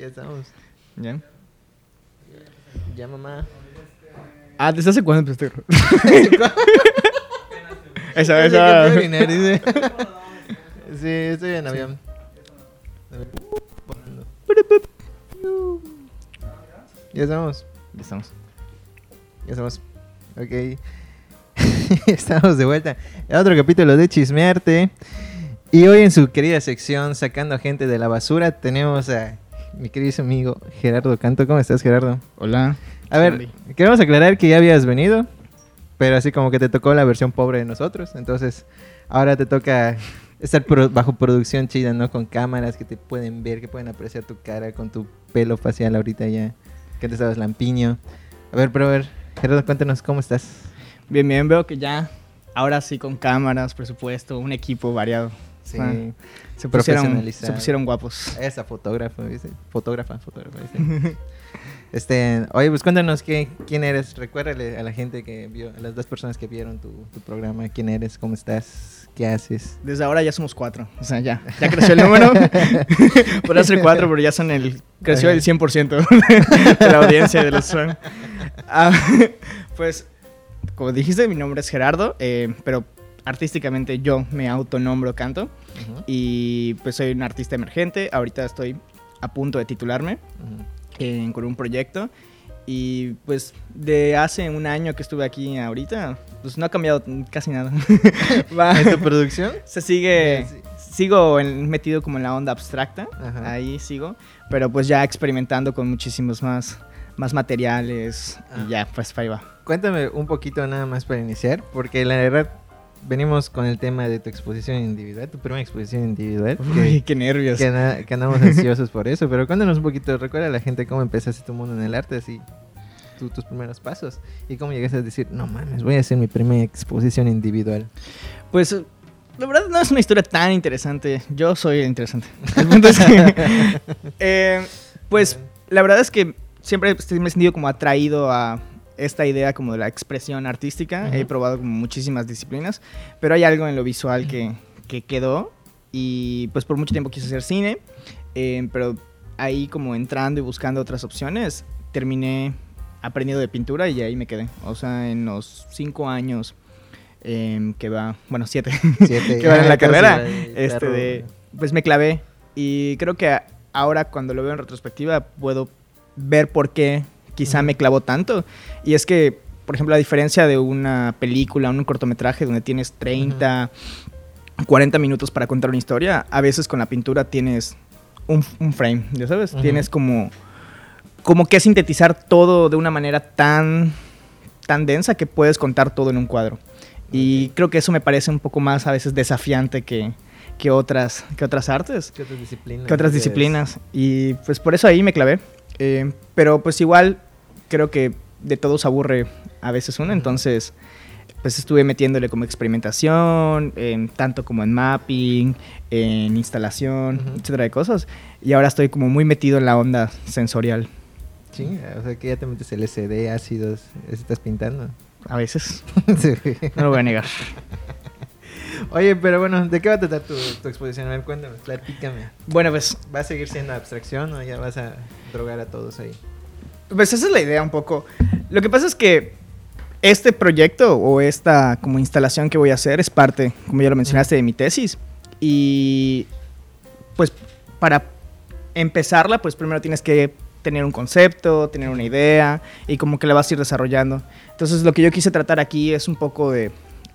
Ya estamos. ¿Ya? Ya, mamá. Ah, ¿desde hace cuándo empezaste? esa, esa. Sí, estoy en avión. Ya estamos. Ya estamos. Ya estamos. Ok. estamos de vuelta. Otro capítulo de Chismearte. Y hoy en su querida sección, sacando gente de la basura, tenemos a mi querido amigo Gerardo Canto. ¿Cómo estás, Gerardo? Hola. A ver, Andy. queremos aclarar que ya habías venido, pero así como que te tocó la versión pobre de nosotros. Entonces, ahora te toca estar pro- bajo producción chida, ¿no? Con cámaras que te pueden ver, que pueden apreciar tu cara, con tu pelo facial ahorita ya, que te estabas lampiño. A ver, pero a ver, Gerardo, cuéntanos cómo estás. Bien, bien, veo que ya, ahora sí con cámaras, presupuesto, un equipo variado. Sí. Se pusieron, se pusieron guapos. Esa fotógrafa, ¿viste? Fotógrafa, fotógrafa, ¿viste? Este, oye, pues cuéntanos qué, quién eres. Recuérdale a la gente que vio, a las dos personas que vieron tu, tu programa, quién eres, cómo estás, qué haces. Desde ahora ya somos cuatro. O sea, ya. Ya creció el número. Podría ser cuatro, pero ya son el. Creció el 100% de la audiencia de los fan. Ah, pues, como dijiste, mi nombre es Gerardo, eh, pero artísticamente yo me autonombro canto. Y pues soy un artista emergente. Ahorita estoy a punto de titularme eh, con un proyecto. Y pues de hace un año que estuve aquí ahorita, pues no ha cambiado casi nada. Va- ¿En tu producción? se sigue, Sí. sigo en- metido como en la onda abstracta, ahí sigo, pero pues ya experimentando con muchísimos más, más materiales Ah. y ya, pues ahí va. Cuéntame un poquito nada más para iniciar, porque la verdad venimos con el tema de tu exposición individual, tu primera exposición individual. que- Uy, qué nervios. que, na- que andamos ansiosos por eso, pero cuéntanos un poquito, recuerda a la gente cómo empezaste tu mundo en el arte, así, tu- tus primeros pasos, y cómo llegaste a decir, no mames, voy a hacer mi primera exposición individual. Pues la verdad no es una historia tan interesante. Yo soy el interesante. El punto es que, eh, pues la verdad es que siempre me he sentido como atraído a esta idea como de la expresión artística. He Ujú. probado como muchísimas disciplinas, pero hay algo en lo visual que, que quedó y pues por mucho tiempo quise hacer cine, eh, pero ahí como entrando y buscando otras opciones, terminé aprendiendo de pintura y ahí me quedé. O sea, en los cinco años em, que va, bueno, siete, Siete- que va en la carrera, este de, pues me clavé y creo que ahora cuando lo veo en retrospectiva puedo ver por qué quizá me clavó tanto. Y es que por ejemplo a diferencia de una película un cortometraje donde tienes 30 40 minutos para contar una historia a veces con la pintura tienes un, un frame ya sabes. Tienes como como que sintetizar todo de una manera tan tan densa que puedes contar todo en un cuadro. Y creo que eso me parece un poco más a veces desafiante que, que otras que otras artes ¿Qué otras disciplinas? que otras disciplinas. Y pues por eso ahí me clavé. Eh, pero pues igual creo que de todo se aburre a veces uno. Entonces pues estuve metiéndole como experimentación, en- tanto como en mapping, en instalación, etcétera de cosas. Y ahora estoy como muy metido en la onda sensorial. Chinga, o sea que ya te metes LCD, ácidos, estás pintando. A veces. Sí. No lo voy a negar. Oye, pero bueno, ¿de qué va a tratar tu, tu exposición? A ver, cuéntame, platícame. Bueno, pues ¿Va a seguir siendo abstracción o ya vas a drogar a todos ahí? Pues esa es la idea un poco. Lo que pasa es que este proyecto o esta como instalación que voy a hacer es parte, como ya lo mencionaste, de mi tesis. Y pues para empezarla, pues primero tienes que tener un concepto, tener una idea y como que la vas a ir desarrollando. Entonces lo que yo quise tratar aquí es un poco de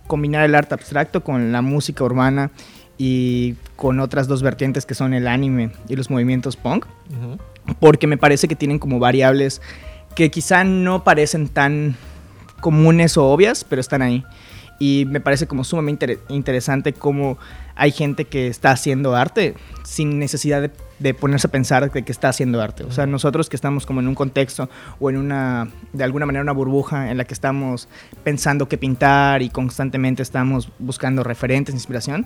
combinar el arte abstracto con la música urbana y con otras dos vertientes que son el anime y los movimientos punk Ujú. porque me parece que tienen como variables que quizá no parecen tan comunes o obvias, pero están ahí. Y me parece como sumamente inter- interesante cómo hay gente que está haciendo arte sin necesidad de, de ponerse a pensar de que está haciendo arte. O sea, nosotros que estamos como en un contexto o en una, de alguna manera, una burbuja en la que estamos pensando qué pintar y constantemente estamos buscando referentes, inspiración,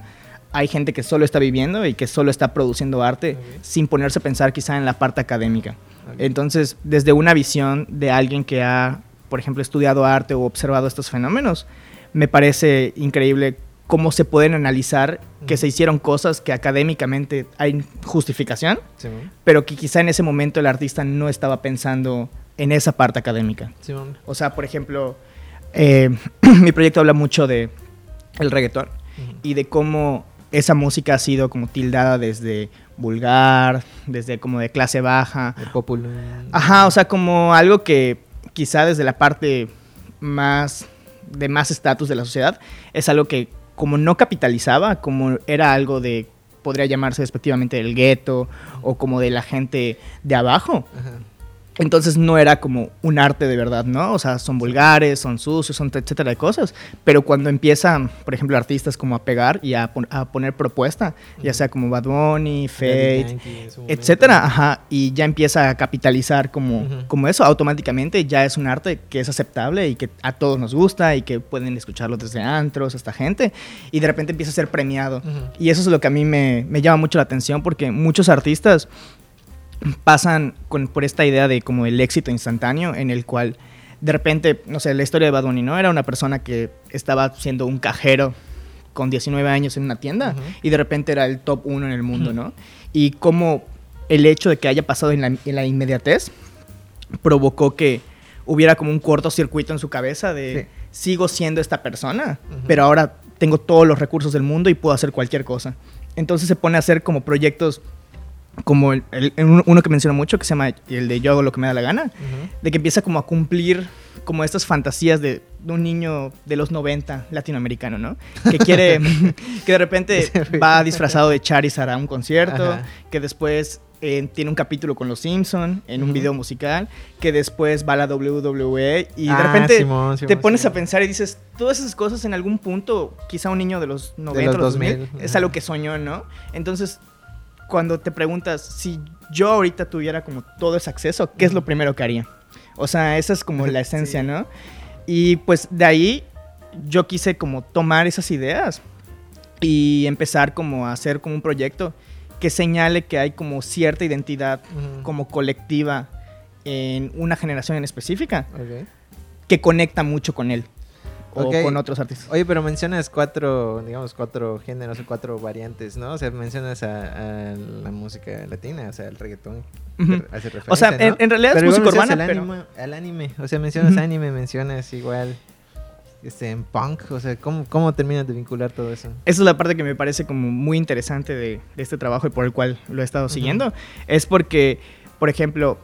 hay gente que solo está viviendo y que solo está produciendo arte sin ponerse a pensar quizá en la parte académica. Entonces, desde una visión de alguien que ha, por ejemplo, estudiado arte o observado estos fenómenos, me parece increíble cómo se pueden analizar que se hicieron cosas que académicamente hay justificación, pero que quizá en ese momento el artista no estaba pensando en esa parte académica. O sea, por ejemplo, eh, mi proyecto habla mucho de el reggaetón y de cómo esa música ha sido como tildada desde vulgar, desde como de clase baja. El popular. Ajá, o sea, como algo que quizá desde la parte más de más estatus de la sociedad es algo que como no capitalizaba, como era algo de podría llamarse despectivamente el gueto o como de la gente de abajo. Ajá. Entonces no era como un arte de verdad, ¿no? O sea, son vulgares, son sucios, son etcétera de cosas. Pero cuando empiezan, por ejemplo, artistas como a pegar y a, pon- a poner propuesta, ya sea como Bad Bunny, Fate, etcétera, ajá, y ya empieza a capitalizar como, eso, automáticamente ya es un arte que es aceptable y que a todos nos gusta y que pueden escucharlo desde antros hasta gente, y de repente empieza a ser premiado. Y eso es lo que a mí me, me llama mucho la atención porque muchos artistas pasan con, por esta idea de como el éxito instantáneo en el cual de repente, no sé, la historia de Bad Bunny, ¿no? Era una persona que estaba siendo un cajero con 19 años en una tienda y de repente era el top uno en el mundo, ¿no? Y como el hecho de que haya pasado en la, en la inmediatez provocó que hubiera como un cortocircuito en su cabeza de Sí. sigo siendo esta persona, pero ahora tengo todos los recursos del mundo y puedo hacer cualquier cosa. Entonces se pone a hacer como proyectos como el- el- uno que menciono mucho que se llama el de yo hago lo que me da la gana, de que empieza como a cumplir como estas fantasías de, de un niño de los 90 latinoamericano, ¿no? Que quiere, que de repente va disfrazado de Charizard a un concierto, Ajá. que después eh, tiene un capítulo con los Simpson en un video musical, que después va a la WWE y de Ah, repente Simón, te Simón, pones a pensar y dices, todas esas cosas en algún punto, quizá un niño de los 90 los o los 2000, 2000, es algo que soñó, ¿no? Entonces, cuando te preguntas, si yo ahorita tuviera como todo ese acceso, ¿qué es lo primero que haría? O sea, esa es como la esencia, Sí. ¿no? Y pues de ahí yo quise como tomar esas ideas y empezar como a hacer como un proyecto que señale que hay como cierta identidad Ujú. como colectiva en una generación en específica Ok. que conecta mucho con él o con otros artistas. Oye, pero mencionas cuatro, digamos, cuatro géneros o cuatro variantes, ¿no? O sea, mencionas a, a la música latina, o sea, el reggaetón. Hace referencia, O sea, ¿no? en, en realidad Pero es música urbana, al pero... anime, al anime. O sea, mencionas anime, mencionas igual este, en punk. O sea, ¿cómo, cómo terminas de vincular todo eso? Esa es la parte que me parece como muy interesante de, de este trabajo y por el cual lo he estado siguiendo. Es porque, por ejemplo,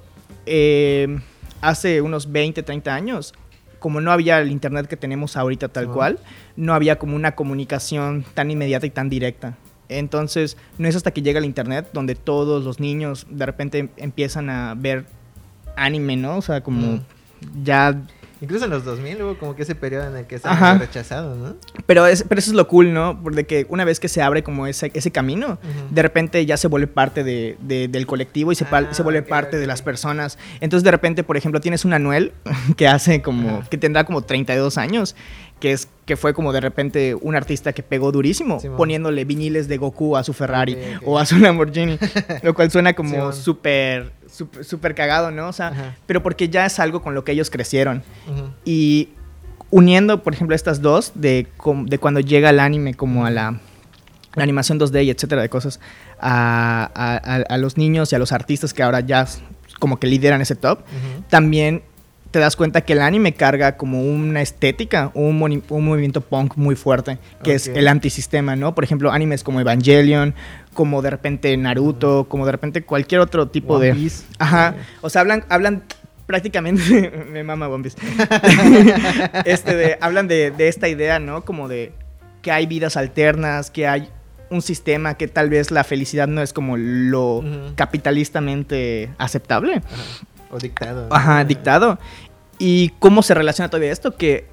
eh, hace unos 20, 30 años, como no había el internet que tenemos ahorita tal cual, no había como una comunicación tan inmediata y tan directa. Entonces, no es hasta que llega el internet donde todos los niños de repente empiezan a ver anime, ¿no? O sea, como Mm. ya Incluso en los 2000 hubo como que ese periodo en el que estaba rechazado, ¿no? Pero, es, pero eso es lo cool, ¿no? Porque que una vez que se abre como ese, ese camino, de repente ya se vuelve parte de, de- del colectivo y se, pal- Ah, se vuelve parte de las personas. Entonces de repente, por ejemplo, tienes un Anuel que hace como, Ajá. que tendrá como 32 años, que es que fue como de repente un artista que pegó durísimo, poniéndole viniles de Goku a su Ferrari o a su Lamborghini, lo cual suena como súper, súper súper cagado, ¿no? O sea, Ajá. pero porque ya es algo con lo que ellos crecieron. Y uniendo, por ejemplo, estas dos, de, de cuando llega el anime como a la, la animación 2D y etcétera de cosas, a, a- los niños y a los artistas que ahora ya como que lideran ese top, también te das cuenta que el anime carga como una estética, un, un movimiento punk muy fuerte, que es el antisistema, ¿no? Por ejemplo, animes como Evangelion, como de repente Naruto, como de repente cualquier otro tipo One de... Piece. Ajá. O sea, hablan, hablan prácticamente. me mama One Piece. este de, hablan de, de esta idea, ¿no? Como de que hay vidas alternas, que hay un sistema que tal vez la felicidad no es como lo Ujú. capitalistamente aceptable. Ajá. O dictado. Ajá, dictado. ¿Y cómo se relaciona todavía esto? Que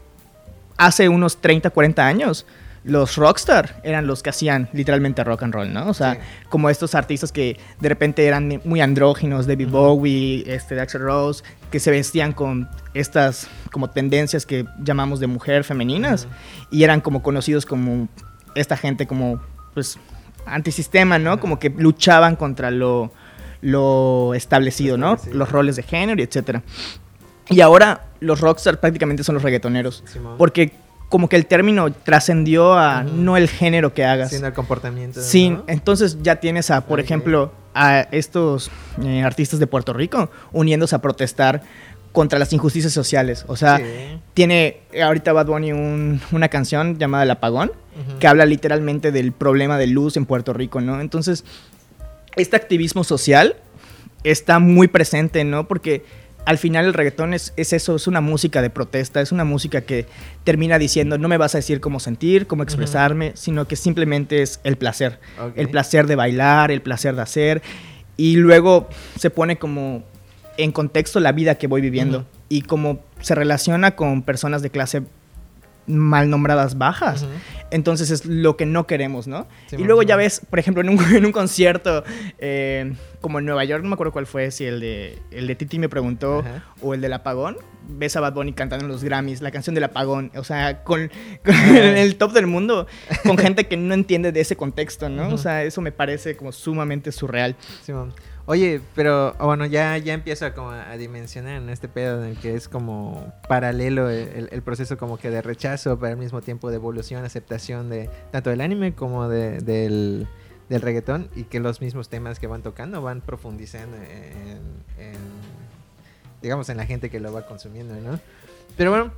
hace unos 30, 40 años, los rockstar eran los que hacían literalmente rock and roll, ¿no? O sea, Sí. como estos artistas que de repente eran muy andróginos, David Ujú. Bowie, este, Axl Rose, que se vestían con estas como tendencias que llamamos de mujer femeninas Ujú. y eran como conocidos como esta gente como, pues, antisistema, ¿no? Ajá. Como que luchaban contra lo, lo establecido, Lo ¿no? establecido. Los roles de género y etcétera. Y ahora los rockstars prácticamente son los reggaetoneros. Porque como que el término trascendió a no el género que hagas. Sino el comportamiento. Sí, ¿no? entonces ya tienes a, por ejemplo, a estos eh, artistas de Puerto Rico uniéndose a protestar contra las injusticias sociales. O sea, Sí. tiene ahorita Bad Bunny un- una canción llamada El Apagón, que habla literalmente del problema de luz en Puerto Rico, ¿no? Entonces, este activismo social está muy presente, ¿no? Porque al final el reggaetón es, es eso, es una música de protesta, es una música que termina diciendo, no me vas a decir cómo sentir, cómo expresarme, sino que simplemente es el placer. El placer de bailar, el placer de hacer. Y luego se pone como en contexto la vida que voy viviendo. Y como se relaciona con personas de clase mal nombradas bajas. Entonces es lo que no queremos, ¿no? Sí, y luego ya ves, por ejemplo, en un, en un concierto eh, como en Nueva York, no me acuerdo cuál fue, si el de, el de Titi me preguntó o el del apagón, ves a Bad Bunny cantando en los Grammys, la canción del apagón, o sea, con, el top del mundo, con gente que no entiende de ese contexto, ¿no? O sea, eso me parece como sumamente surreal. Oye, pero bueno, ya, ya empiezo a, como a, a dimensionar en este pedo en el que es como paralelo el, el- el proceso como que de rechazo, pero al mismo tiempo de evolución, aceptación de tanto del anime como de- del, del reggaetón y que los mismos temas que van tocando van profundizando en, en, digamos, en la gente que lo va consumiendo, ¿no? Pero bueno,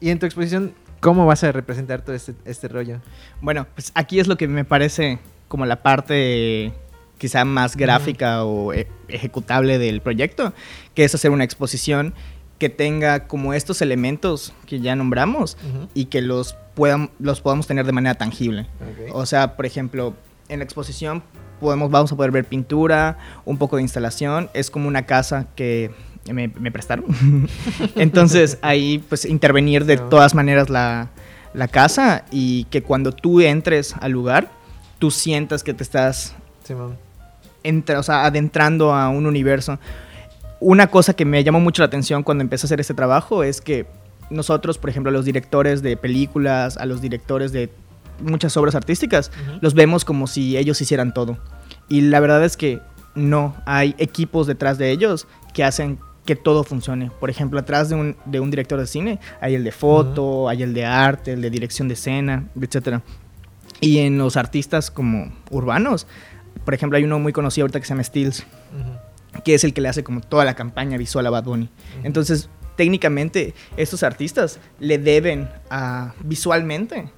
y en tu exposición, ¿cómo vas a representar todo este, este rollo? Bueno, pues aquí es lo que me parece como la parte quizá más gráfica o e- ejecutable del proyecto, que es hacer una exposición que tenga como estos elementos que ya nombramos y que los, puedan, los podamos tener de manera tangible. O sea, por ejemplo, en la exposición podemos, vamos a poder ver pintura, un poco de instalación. Es como una casa que me, me prestaron. Entonces ahí pues intervenir de todas maneras la, la casa y que cuando tú entres al lugar, tú sientas que te estás entra- o sea, adentrando a un universo. Una cosa que me llamó mucho la atención cuando empecé a hacer este trabajo es que nosotros, por ejemplo, a los directores de películas, a los directores de muchas obras artísticas, los vemos como si ellos hicieran todo. Y la verdad es que no, hay equipos detrás de ellos que hacen que todo funcione. Por ejemplo, atrás de un, de un director de cine hay el de foto, hay el de arte, el de dirección de escena, etc. Y en los artistas como urbanos, por ejemplo, hay uno muy conocido ahorita que se llama Stills, Ujú. que es el que le hace como toda la campaña visual a Bad Bunny. Ujú. Entonces, técnicamente, estos artistas le deben a, visualmente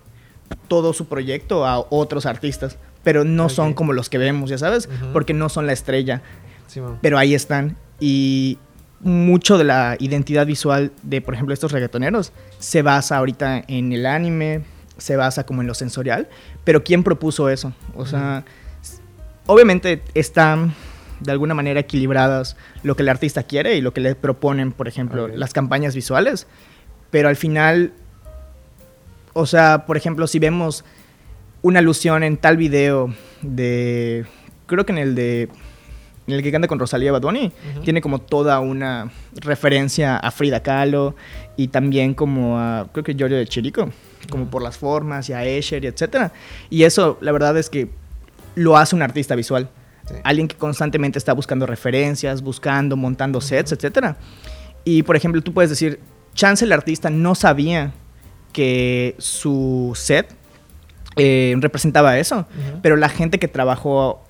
todo su proyecto a otros artistas, pero no son Ok. como los que vemos, ya sabes, porque no son la estrella, Simón. pero ahí están. Y mucho de la identidad visual de, por ejemplo, estos reggaetoneros. Se basa ahorita en el anime, se basa como en lo sensorial, pero ¿quién propuso eso? O sea, obviamente están de alguna manera equilibradas lo que el artista quiere y lo que le proponen, por ejemplo, las campañas visuales, pero al final, o sea, por ejemplo, si vemos una alusión en tal video de, creo que en el de, en el que canta con Rosalía Bad Bunny, Ujú. tiene como toda una referencia a Frida Kahlo y también como a, creo que Giorgio de Chirico, como por las formas y a Escher y etcétera. Y eso, la verdad es que lo hace un artista visual. Sí. Alguien que constantemente está buscando referencias, buscando, montando sets, etcétera. Y por ejemplo, tú puedes decir, chance el artista no sabía que su set eh, representaba eso, pero la gente que trabajó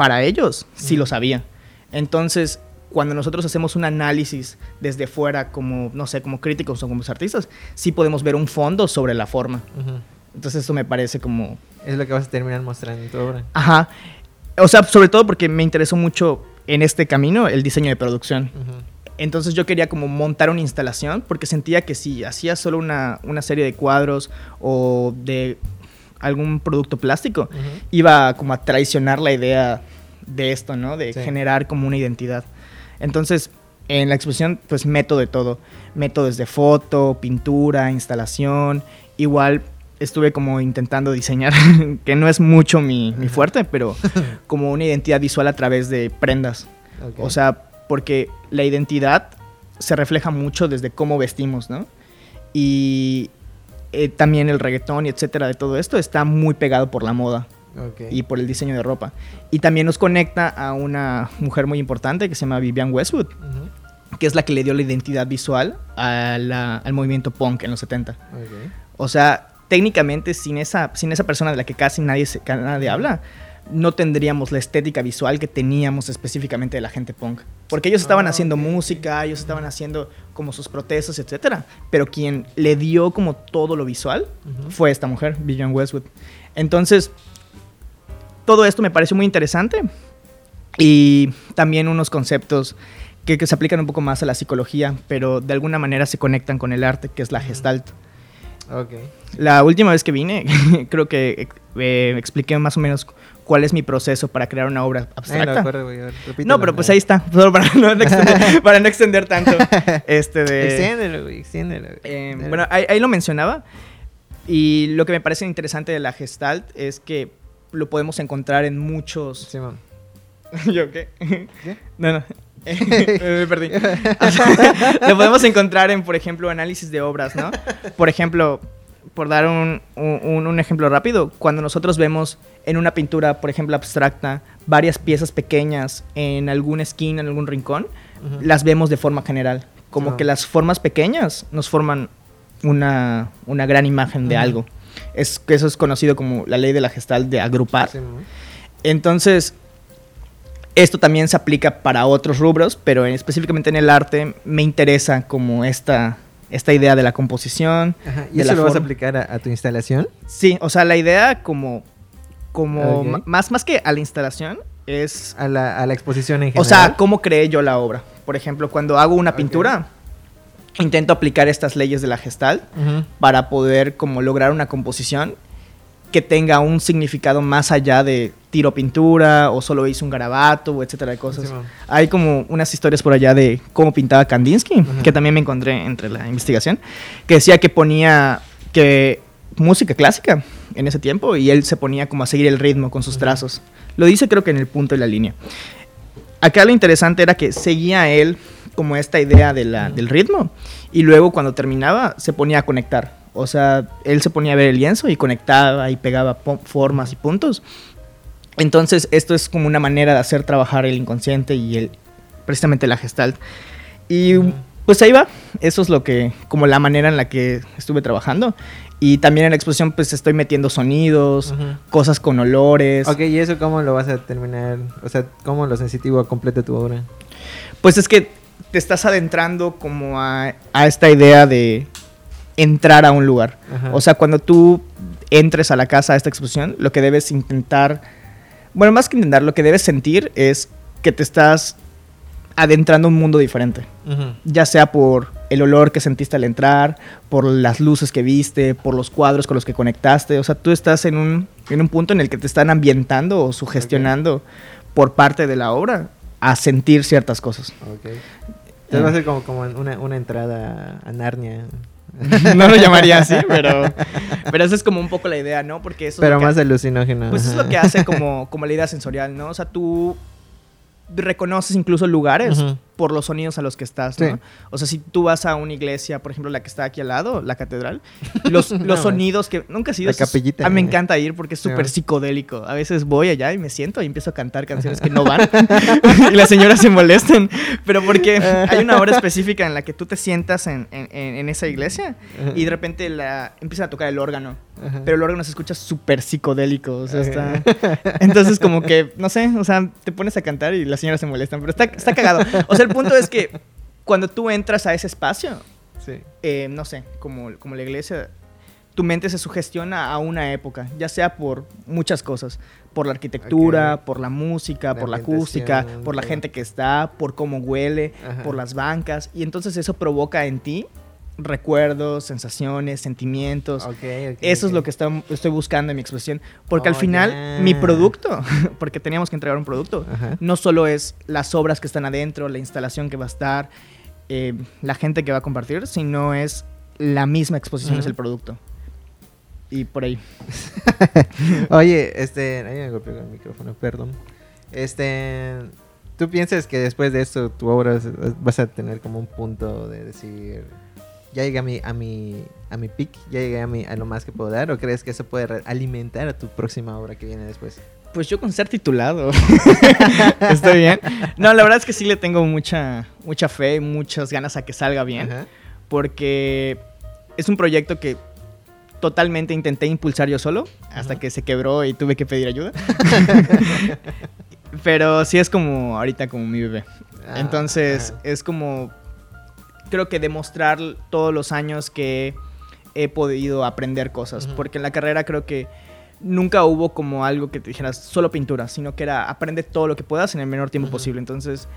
para ellos sí lo sabía. Entonces, cuando nosotros hacemos un análisis desde fuera, como, no sé, como críticos o como artistas, sí podemos ver un fondo sobre la forma. Ujú. Entonces, eso me parece como Es lo que vas a terminar mostrando en tu obra. Ajá. O sea, sobre todo porque me interesó mucho en este camino el diseño de producción. Entonces yo quería como montar una instalación porque sentía que si hacía solo una, una serie de cuadros o de algún producto plástico, iba como a traicionar la idea de esto, ¿no? De Sí. generar como una identidad. Entonces, en la exposición, pues meto de todo. Meto desde foto, pintura, instalación. Igual estuve como intentando diseñar, que no es mucho mi, mi fuerte, pero como una identidad visual a través de prendas. O sea, porque la identidad se refleja mucho desde cómo vestimos, ¿no? Y eh, también el reggaetón y etcétera de todo esto está muy pegado por la moda Ok. y por el diseño de ropa. Y también nos conecta a una mujer muy importante que se llama Vivian Westwood, Ujú. que es la que le dio la identidad visual a la- al movimiento punk en los 70. Ok. O sea, técnicamente sin esa, sin esa persona de la que casi nadie, se- nadie habla, no tendríamos la estética visual que teníamos específicamente de la gente punk. Porque ellos estaban Ah, haciendo música, ellos estaban haciendo como sus protestas, etcétera. Pero quien le dio como todo lo visual fue esta mujer, Vivian Westwood. Entonces, todo esto me pareció muy interesante. Y también unos conceptos que, que se aplican un poco más a la psicología, pero de alguna manera se conectan con el arte, que es la gestalt. Ok. La última vez que vine, creo que eh, expliqué más o menos cuál es mi proceso para crear una obra Ay, no, abstracta. acuerdo, ver. No, pero pues ahí está, solo para no extender, para no extender tanto. Este de, Extiéndelo, güey, extiéndelo. eh, bueno, ahí, ahí lo mencionaba. Y lo que me parece interesante de la Gestalt es que lo podemos encontrar en muchos. Simón. ¿Yo qué? ¿Qué? No, no. me perdí. O sea, lo podemos encontrar en, por ejemplo, análisis de obras, ¿no? Por ejemplo, por dar un, un- un ejemplo rápido, cuando nosotros vemos en una pintura, por ejemplo, abstracta, varias piezas pequeñas en alguna esquina, en algún rincón, las vemos de forma general. Como Ah. que las formas pequeñas nos forman una, una gran imagen de algo. Es, eso es conocido como la ley de la gestal de agrupar. Entonces, esto también se aplica para otros rubros, pero en- específicamente en el arte me interesa como esta, esta idea de la composición. Ajá, ¿Y de eso la lo vas a aplicar a, a tu instalación? Sí, o sea, la idea como, como más, más que a la instalación es, A la, a la exposición en o general. sea, cómo creé yo la obra. Por ejemplo, cuando hago una pintura, intento aplicar estas leyes de la gestal para poder como lograr una composición que tenga un significado más allá de tiro pintura o solo hice un garabato o etcétera de cosas. Simón. Hay como unas historias por allá de cómo pintaba Kandinsky, que también me encontré entre la investigación, que decía que ponía que música clásica en ese tiempo y él se ponía como a seguir el ritmo con sus trazos. Lo dice creo que en el punto y la línea. Acá lo interesante era que seguía él como esta idea de la- del ritmo y luego cuando terminaba se ponía a conectar. O sea, él se ponía a ver el lienzo y conectaba y pegaba formas y puntos. Entonces, esto es como una manera de hacer trabajar el inconsciente y el precisamente la gestalt. Y pues ahí va. Eso es lo que, como la manera en la que estuve trabajando. Y también en la exposición, pues estoy metiendo sonidos, Ujú. cosas con olores. Ok, ¿y eso cómo lo vas a terminar? O sea, ¿cómo lo sensitivo completa tu obra? Pues es que te estás adentrando como a, a esta idea de entrar a un lugar. Ajá. O sea, cuando tú entres a la casa a esta exposición, lo que debes intentar, bueno, más que intentar, lo que debes sentir es que te estás adentrando a un mundo diferente. Ya sea por el olor que sentiste al entrar, por las luces que viste, por los cuadros con los que conectaste. O sea, tú estás en un, en un punto en el que te están ambientando o sugestionando por parte de la obra a sentir ciertas cosas. Ok. Entonces va a ser como, como una, una entrada a Narnia. no lo llamaría así, pero, pero esa es como un poco la idea, ¿no? Porque eso es Pero lo que- más alucinógeno. Pues es lo que hace como, como la idea sensorial, ¿no? O sea, tú reconoces incluso lugares. Por los sonidos a los que estás, ¿no? Sí. O sea, si tú vas a una iglesia, por ejemplo, la que está aquí al lado, la catedral, los, No, los sonidos que nunca has ido... La capillita, A mí me encanta ir porque es súper psicodélico. A veces voy allá y me siento y empiezo a cantar canciones que no van y las señoras se molestan. Pero porque hay una hora específica en la que tú te sientas en, en- en- esa iglesia y de repente la, empiezan a tocar el órgano. Ajá. Pero el órgano se escucha súper psicodélico. O sea, está. Entonces, como que, no sé, o sea, te pones a cantar y las señoras se molestan. Pero está, está cagado. O sea, el punto es que cuando tú entras a ese espacio, Sí. eh, no sé, como, como la iglesia, tu mente se sugestiona a una época, ya sea por muchas cosas. Por la arquitectura, por la música, La por la acústica, por la gente que está, por cómo huele, Ajá. por las bancas. Y entonces eso provoca en ti recuerdos, sensaciones, sentimientos. Eso es lo que está- estoy buscando en mi exposición. Porque al Oh, final, mi producto, porque teníamos que entregar un producto, Ajá. no solo es las obras que están adentro, la instalación que va a estar, eh, la gente que va a compartir, sino es la misma exposición, es el producto. Y por ahí. Oye, este. Ahí me golpeó el micrófono, perdón. Este. ¿Tú piensas que después de esto tu obra vas a tener como un punto de decir. Ya llegué a mi, a mi, a mi peak, ya llegué a, mi, a lo más que puedo dar? ¿O crees que eso puede alimentar a tu próxima obra que viene después? Pues yo con ser titulado. Estoy bien. No, la verdad es que sí le tengo mucha, mucha fe y muchas ganas a que salga bien. Ajá. Porque es un proyecto que totalmente intenté impulsar yo solo hasta Ajá. que se quebró y tuve que pedir ayuda. Pero sí es como ahorita como mi bebé. Ah, Entonces es como creo que demostrar todos los años que he podido aprender cosas. Porque en la carrera creo que nunca hubo como algo que te dijeras solo pintura, sino que era aprende todo lo que puedas en el menor tiempo posible. Entonces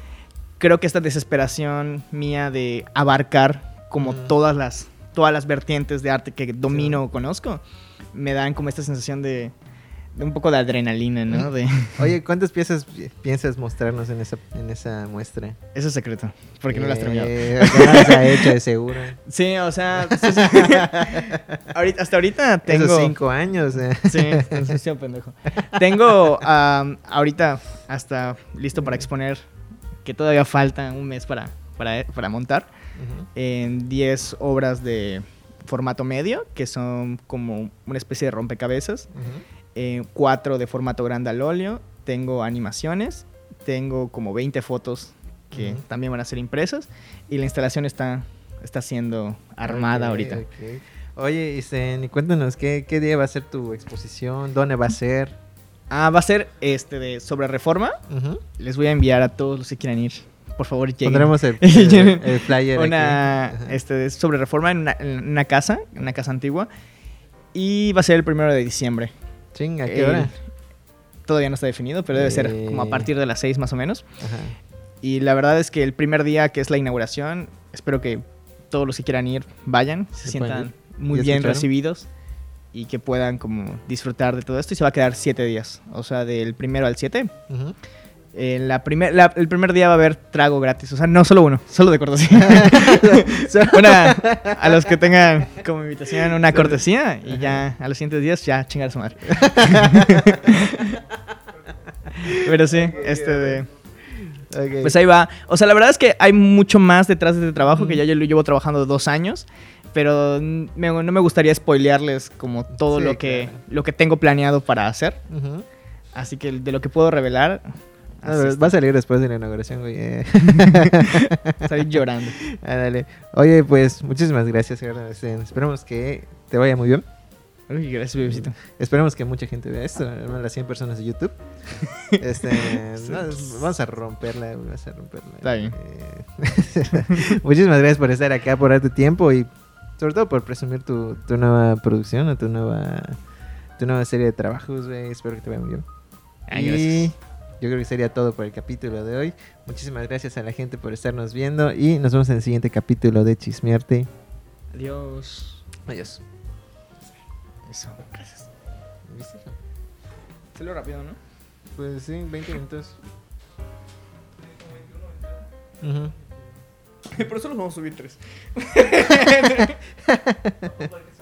creo que esta desesperación mía de abarcar como todas las todas las vertientes de arte que domino o conozco me dan como esta sensación de un poco de adrenalina, ¿no? De, Oye, ¿cuántas piezas pi- piensas mostrarnos en esa, en esa muestra? eso es secreto, porque no las he terminado. Eh, ya ha hecho de seguro. Sí, o sea, sí, sí. Ahorita- hasta ahorita tengo... Esos cinco años. eh. Sí, sí, sí, pendejo. Tengo ahorita hasta listo para exponer que todavía falta un mes para, para, para montar en 10 obras de formato medio, que son como una especie de rompecabezas. Eh, cuatro de formato grande al óleo, tengo animaciones, tengo como 20 fotos que Ujú. también van a ser impresas y la instalación está, está siendo armada Ok, ahorita. ok. Oye, Isen, y cuéntanos, ¿qué, ¿qué día va a ser tu exposición? ¿Dónde va a ser? Ah, va a ser este de sobre reforma. Ujú. Les voy a enviar a todos los que quieran ir. Por favor, lleguen. Pondremos el, el- el flyer una aquí. Este, sobre reforma en una, en una casa, en una casa antigua. Y va a ser el primero de diciembre. Chinga, ¿a qué hora? Todavía no está definido, pero debe ser Eh. como a partir de las 6 más o menos. Ajá. Y la verdad es que el primer día, que es la inauguración, espero que todos los que quieran ir vayan, se sientan muy ¿Ya bien escucharon? recibidos y que puedan como disfrutar de todo esto. Y se va a quedar 7 días, o sea, del primero al 7. Ujú. En la primer, la- el primer día va a haber trago gratis, o sea, no solo uno, solo de cortesía. una, a los que tengan como invitación una cortesía y ya a los siguientes días ya chingar a su madre. Pero sí, este de... Pues ahí va. O sea, la verdad es que hay mucho más detrás de este trabajo que ya yo lo llevo trabajando dos años. Pero me- no me gustaría spoilearles como todo Sí, lo, que, claro. lo que tengo planeado para hacer. Así que de lo que puedo revelar, Va a salir después de la inauguración, güey. eh. salir llorando. Ah, dale. Oye, pues muchísimas gracias, Gerardo. Este, Esperemos que te vaya muy bien. Uy, gracias, bebecito. Esperemos que mucha gente vea esto, las 100 personas de YouTube. Este, no, vamos a romperla, vamos a romperla. Está bien. Eh, muchísimas gracias por estar acá, por dar tu tiempo y sobre todo por presumir tu, tu nueva producción o tu nueva, tu nueva serie de trabajos, güey. Espero que te vaya muy bien. Ay, y gracias. Yo creo que sería todo por el capítulo de hoy. Muchísimas gracias a la gente por estarnos viendo y nos vemos en el siguiente capítulo de Chismearte. Adiós. Adiós. Eso, gracias. ¿Viste? Salió rápido, ¿no? Pues sí, 20 minutos. Ujú. Por eso los vamos a subir tres.